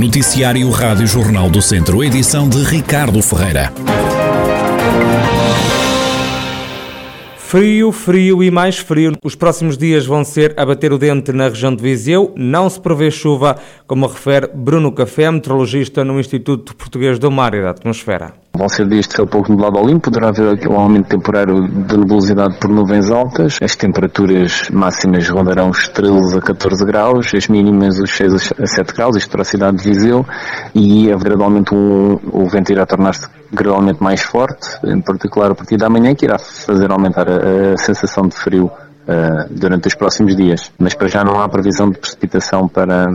Noticiário Rádio Jornal do Centro, edição de Ricardo Ferreira. Frio, frio e mais frio. Os próximos dias vão ser a bater o dente na região de Viseu. Não se prevê chuva, como refere Bruno Café, meteorologista no Instituto Português do Mar e da Atmosfera. Vão ser dias de céu pouco nublado ao limpo, poderá haver um aumento temporário de nebulosidade por nuvens altas. As temperaturas máximas rondarão os 13 a 14 graus, as mínimas os 6 a 7 graus, isto para a cidade de Viseu, e gradualmente um, o vento irá tornar-se gradualmente mais forte, em particular a partir da manhã, que irá fazer aumentar a, a sensação de frio uh, durante os próximos dias. Mas para já não há previsão de precipitação para,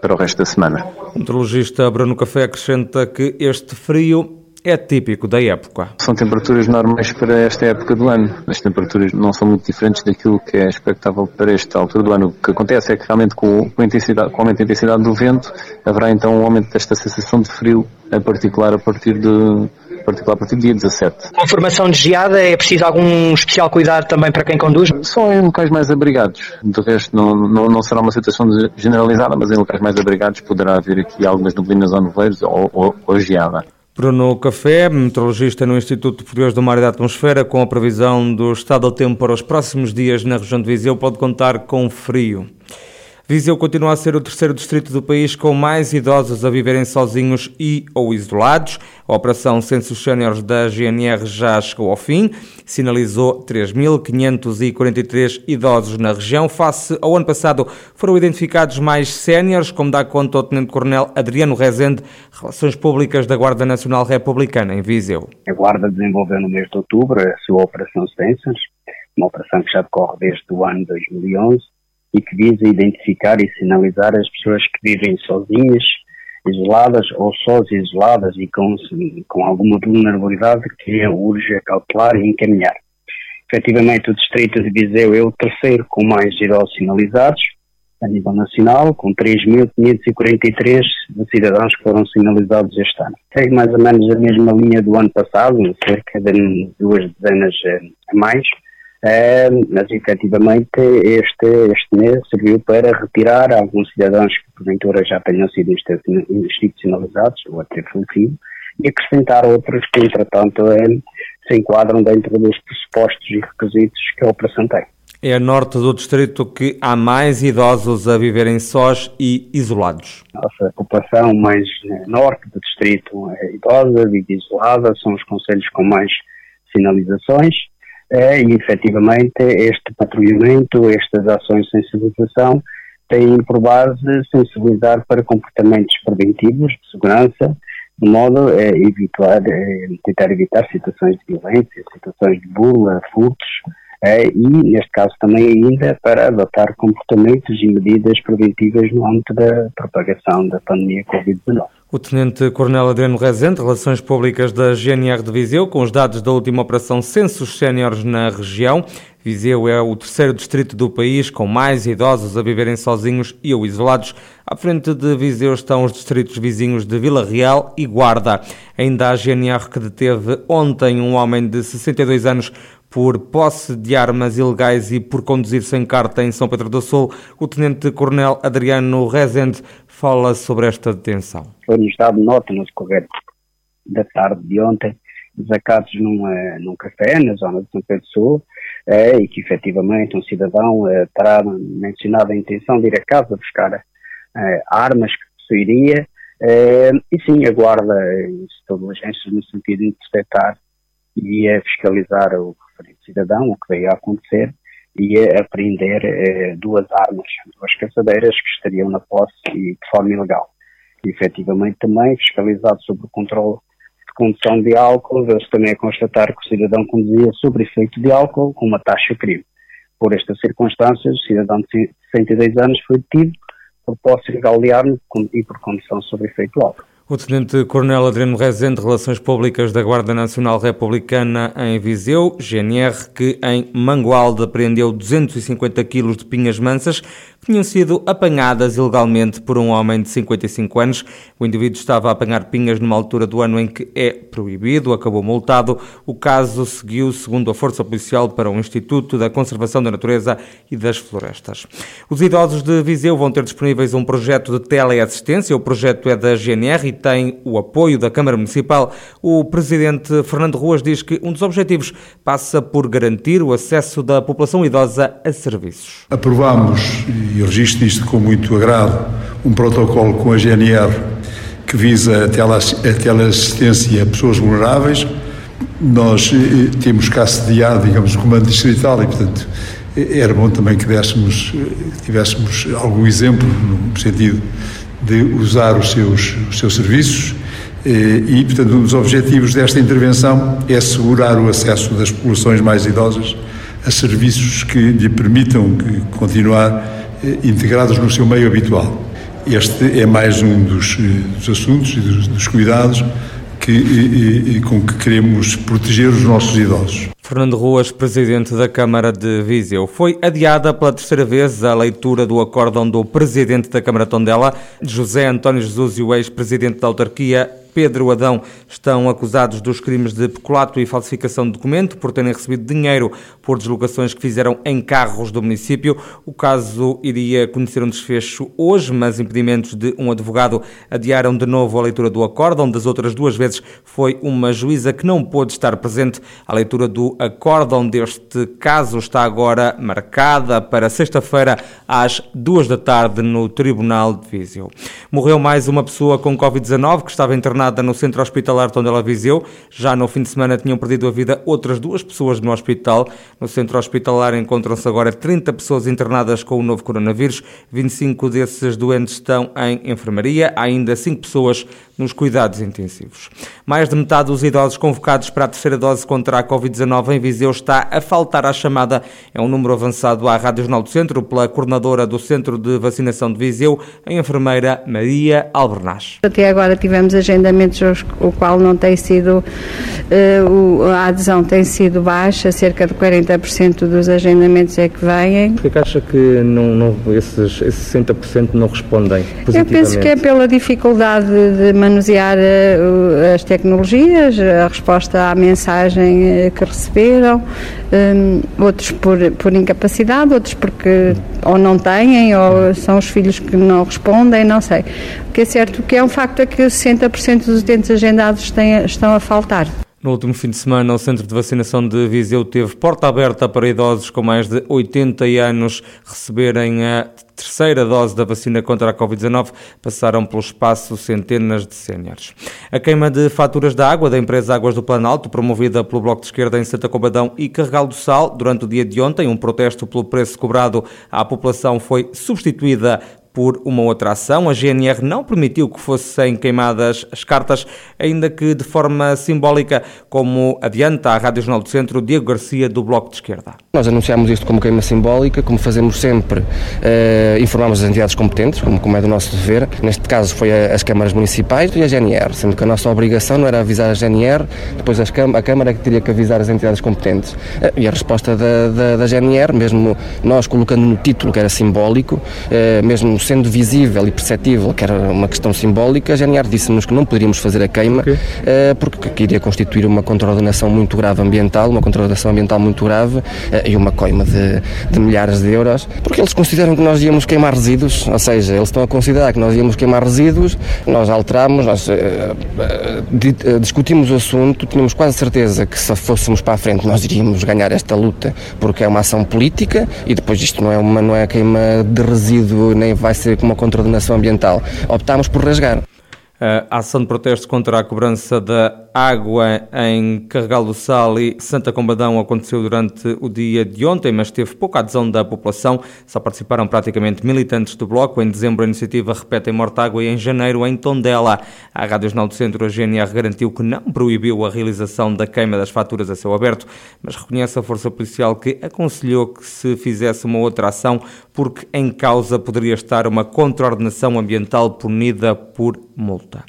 para o resto da semana. O meteorologista Bruno Café acrescenta que este frio é típico da época. São temperaturas normais para esta época do ano. As temperaturas não são muito diferentes daquilo que é expectável para esta altura do ano. O que acontece é que realmente com, a intensidade, com o aumento da intensidade do vento haverá então um aumento desta sensação de frio, em particular a partir de particular a partir do dia 17. Com formação de geada, é preciso algum especial cuidado também para quem conduz? Só em locais mais abrigados. De resto, não, não, não será uma situação generalizada, mas em locais mais abrigados poderá haver aqui algumas neblinas ou nevoeiros ou, ou, ou geada. Bruno Café, meteorologista no Instituto Português do Mar e da Atmosfera, com a previsão do estado do tempo para os próximos dias na região de Viseu, pode contar com frio. Viseu continua a ser o terceiro distrito do país com mais idosos a viverem sozinhos e ou isolados. A operação Censos Séniores da GNR já chegou ao fim. Sinalizou 3.543 idosos na região. Face ao ano passado, foram identificados mais séniores, como dá conta o Tenente-Coronel Adriano Rezende, Relações Públicas da Guarda Nacional Republicana em Viseu. A Guarda desenvolveu no mês de outubro a sua operação Censos, uma operação que já decorre desde o ano 2011 e que visa identificar e sinalizar as pessoas que vivem sozinhas, isoladas ou sós isoladas e com, com alguma vulnerabilidade que urge cautelar e encaminhar. Efetivamente, o Distrito de Viseu é o terceiro com mais idosos sinalizados a nível nacional, com 3.543 cidadãos que foram sinalizados este ano. Segue mais ou menos a mesma linha do ano passado, cerca de duas dezenas a mais, Uh, mas efetivamente este, este mês serviu para retirar alguns cidadãos que porventura já tenham sido institucionalizados ou até falecido e acrescentar outros que entretanto é, se enquadram dentro dos pressupostos e requisitos que a operação tem. É a norte do distrito que há mais idosos a viverem sós e isolados. Nossa população mais né, norte do distrito é idosa, vive isolada, são os conselhos com mais sinalizações é, e efetivamente este patrulhamento, estas ações de sensibilização têm por base sensibilizar para comportamentos preventivos de segurança, de modo a evitar, a tentar evitar situações de violência, situações de burla, furtos, é, e neste caso também ainda para adotar comportamentos e medidas preventivas no âmbito da propagação da pandemia Covid-19. O Tenente Coronel Adriano Rezende, Relações Públicas da GNR de Viseu, com os dados da última operação Censos Séniores na região. Viseu é o terceiro distrito do país com mais idosos a viverem sozinhos e ou isolados. À frente de Viseu estão os distritos vizinhos de Vila Real e Guarda. Ainda a GNR que deteve ontem um homem de 62 anos por posse de armas ilegais e por conduzir sem carta em São Pedro do Sul. O Tenente-Coronel Adriano Rezende fala sobre esta detenção. Foi-nos dado nota no decorrer da tarde de ontem, desacatos num, uh, num café na zona de São Pedro do Sul, uh, e que efetivamente um cidadão uh, terá mencionado a intenção de ir a casa buscar armas que possuiria, e sim, aguarda as diligências no sentido de interceptar e fiscalizar o referente cidadão, o que veio a acontecer, e a apreender eh, duas armas, duas caçadeiras que estariam na posse e de forma ilegal. E, efetivamente também fiscalizado sobre o controle de condução de álcool, veio-se também a constatar que o cidadão conduzia sob efeito de álcool com uma taxa crime. Por estas circunstâncias, o cidadão de 62 anos foi detido por posse ilegal de arma e por condução sob efeito de álcool. O Tenente-Coronel Adriano Rezende, Relações Públicas da Guarda Nacional Republicana em Viseu, GNR, que em Mangualde apreendeu 250 quilos de pinhas mansas tinham sido apanhadas ilegalmente por um homem de 55 anos. O indivíduo estava a apanhar pinhas numa altura do ano em que é proibido, acabou multado. O caso seguiu, segundo a Força Policial, para o Instituto da Conservação da Natureza e das Florestas. Os idosos de Viseu vão ter disponíveis um projeto de teleassistência. O projeto é da GNR e tem o apoio da Câmara Municipal. O presidente Fernando Ruas diz que um dos objetivos passa por garantir o acesso da população idosa a serviços. Aprovamos, e registro isto com muito agrado, um protocolo com a GNR que visa a teleassistência a pessoas vulneráveis. Nós eh, temos cá sediado, digamos, o comando distrital e, portanto, eh, era bom também que dessemos, eh, tivéssemos algum exemplo no sentido de usar os seus, os seus serviços eh, e, portanto, um dos objetivos desta intervenção é assegurar o acesso das populações mais idosas a serviços que lhe permitam continuar eh, integrados no seu meio habitual. Este é mais um dos, eh, dos assuntos e dos, dos cuidados que, com que queremos proteger os nossos idosos. Fernando Ruas, presidente da Câmara de Viseu. Foi adiada pela terceira vez a leitura do acórdão do presidente da Câmara Tondela, José António Jesus e o ex-presidente da autarquia, Pedro Adão estão acusados dos crimes de peculato e falsificação de documento por terem recebido dinheiro por deslocações que fizeram em carros do município. O caso iria conhecer um desfecho hoje, mas impedimentos de um advogado adiaram de novo a leitura do acórdão. Das outras duas vezes foi uma juíza que não pôde estar presente. A leitura do acórdão deste caso está agora marcada para sexta-feira às duas da tarde no Tribunal de Viseu. Morreu mais uma pessoa com Covid-19 que estava internada no centro hospitalar Tondela Viseu. Já no fim de semana tinham perdido a vida outras duas pessoas no hospital. No centro hospitalar encontram-se agora 30 pessoas internadas com o novo coronavírus. 25 desses doentes estão em enfermaria. Há ainda 5 pessoas nos cuidados intensivos. Mais de metade dos idosos convocados para a terceira dose contra a Covid-19 em Viseu está a faltar à chamada. É um número avançado à Rádio Jornal do Centro pela coordenadora do Centro de Vacinação de Viseu, a enfermeira Maria Albernaz. Até agora tivemos agendamentos o qual não tem sido, uh, a adesão tem sido baixa, cerca de 40% dos agendamentos é que vêm. Por que acha que não, não, esses, esses 60% não respondem positivamente? Eu penso que é pela dificuldade de manusear uh, as tecnologias, a resposta à mensagem uh, que receberam, um, outros por, por incapacidade, outros porque ou não têm, ou são os filhos que não respondem, não sei. O que é certo que é um facto é que 60% dos utentes agendados têm, estão a faltar. No último fim de semana, o Centro de Vacinação de Viseu teve porta aberta para idosos com mais de 80 anos receberem a terceira dose da vacina contra a Covid-19. Passaram pelo espaço centenas de séniores. A queima de faturas da água da empresa Águas do Planalto, promovida pelo Bloco de Esquerda em Santa Combadão e Carregal do Sal, durante o dia de ontem, um protesto pelo preço cobrado à população foi substituída por uma outra ação. A GNR não permitiu que fossem queimadas as cartas, ainda que de forma simbólica, como adianta a Rádio Jornal do Centro, Diego Garcia, do Bloco de Esquerda. Nós anunciámos isto como queima simbólica, como fazemos sempre, eh, informamos as entidades competentes, como, como é do nosso dever. Neste caso foi a, as câmaras municipais e a GNR, sendo que a nossa obrigação não era avisar a GNR, depois as, a Câmara é que teria que avisar as entidades competentes. Eh, e a resposta da, da, da GNR, mesmo nós colocando no título que era simbólico, eh, mesmo sendo visível e perceptível que era uma questão simbólica, a GNR disse-nos que não poderíamos fazer a queima okay. uh, porque iria constituir uma contraordenação muito grave ambiental, uma contraordenação ambiental muito grave uh, e uma coima de, de, milhares de euros, porque eles consideram que nós íamos queimar resíduos, ou seja, eles estão a considerar que nós íamos queimar resíduos, nós alteramos, nós uh, discutimos o assunto, tínhamos quase certeza que se fôssemos para a frente nós iríamos ganhar esta luta, porque é uma ação política e depois isto não é uma não é queima de resíduo, nem vai ser com uma contraordenação ambiental. Optámos por rasgar. A ação de protesto contra a cobrança da água em Carregal do Sal e Santa Combadão aconteceu durante o dia de ontem, mas teve pouca adesão da população. Só participaram praticamente militantes do Bloco. Em dezembro, a iniciativa repete em Mortágua e em janeiro em Tondela. A Rádio Jornal do Centro, a GNR, garantiu que não proibiu a realização da queima das faturas a céu aberto, mas reconhece a Força Policial que aconselhou que se fizesse uma outra ação porque em causa poderia estar uma contraordenação ambiental punida por multa.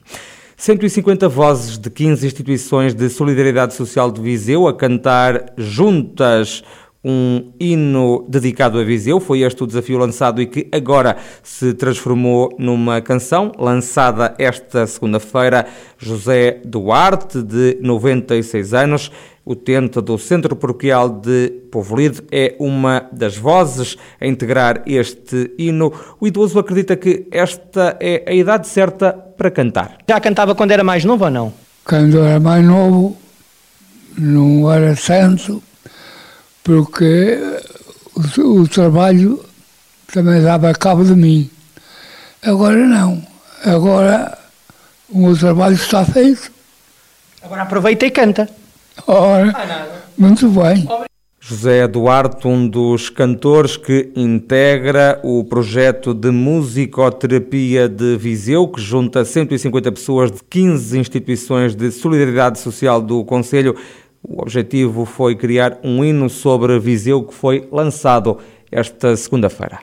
150 vozes de 15 instituições de solidariedade social de Viseu a cantar juntas um hino dedicado a Viseu. Foi este o desafio lançado e que agora se transformou numa canção lançada esta segunda-feira. José Duarte, de 96 anos, utente do Centro Paroquial de Povolide, é uma das vozes a integrar este hino. O idoso acredita que esta é a idade certa para cantar. Já cantava quando era mais novo ou não? Quando era mais novo, não era santo, porque o, o trabalho também dava cabo de mim. Agora não. Agora o meu trabalho está feito. Agora aproveita e canta. Ora, muito bem. José Duarte, um dos cantores que integra o projeto de musicoterapia de Viseu, que junta 150 pessoas de 15 instituições de solidariedade social do Conselho. O objetivo foi criar um hino sobre Viseu que foi lançado esta segunda-feira.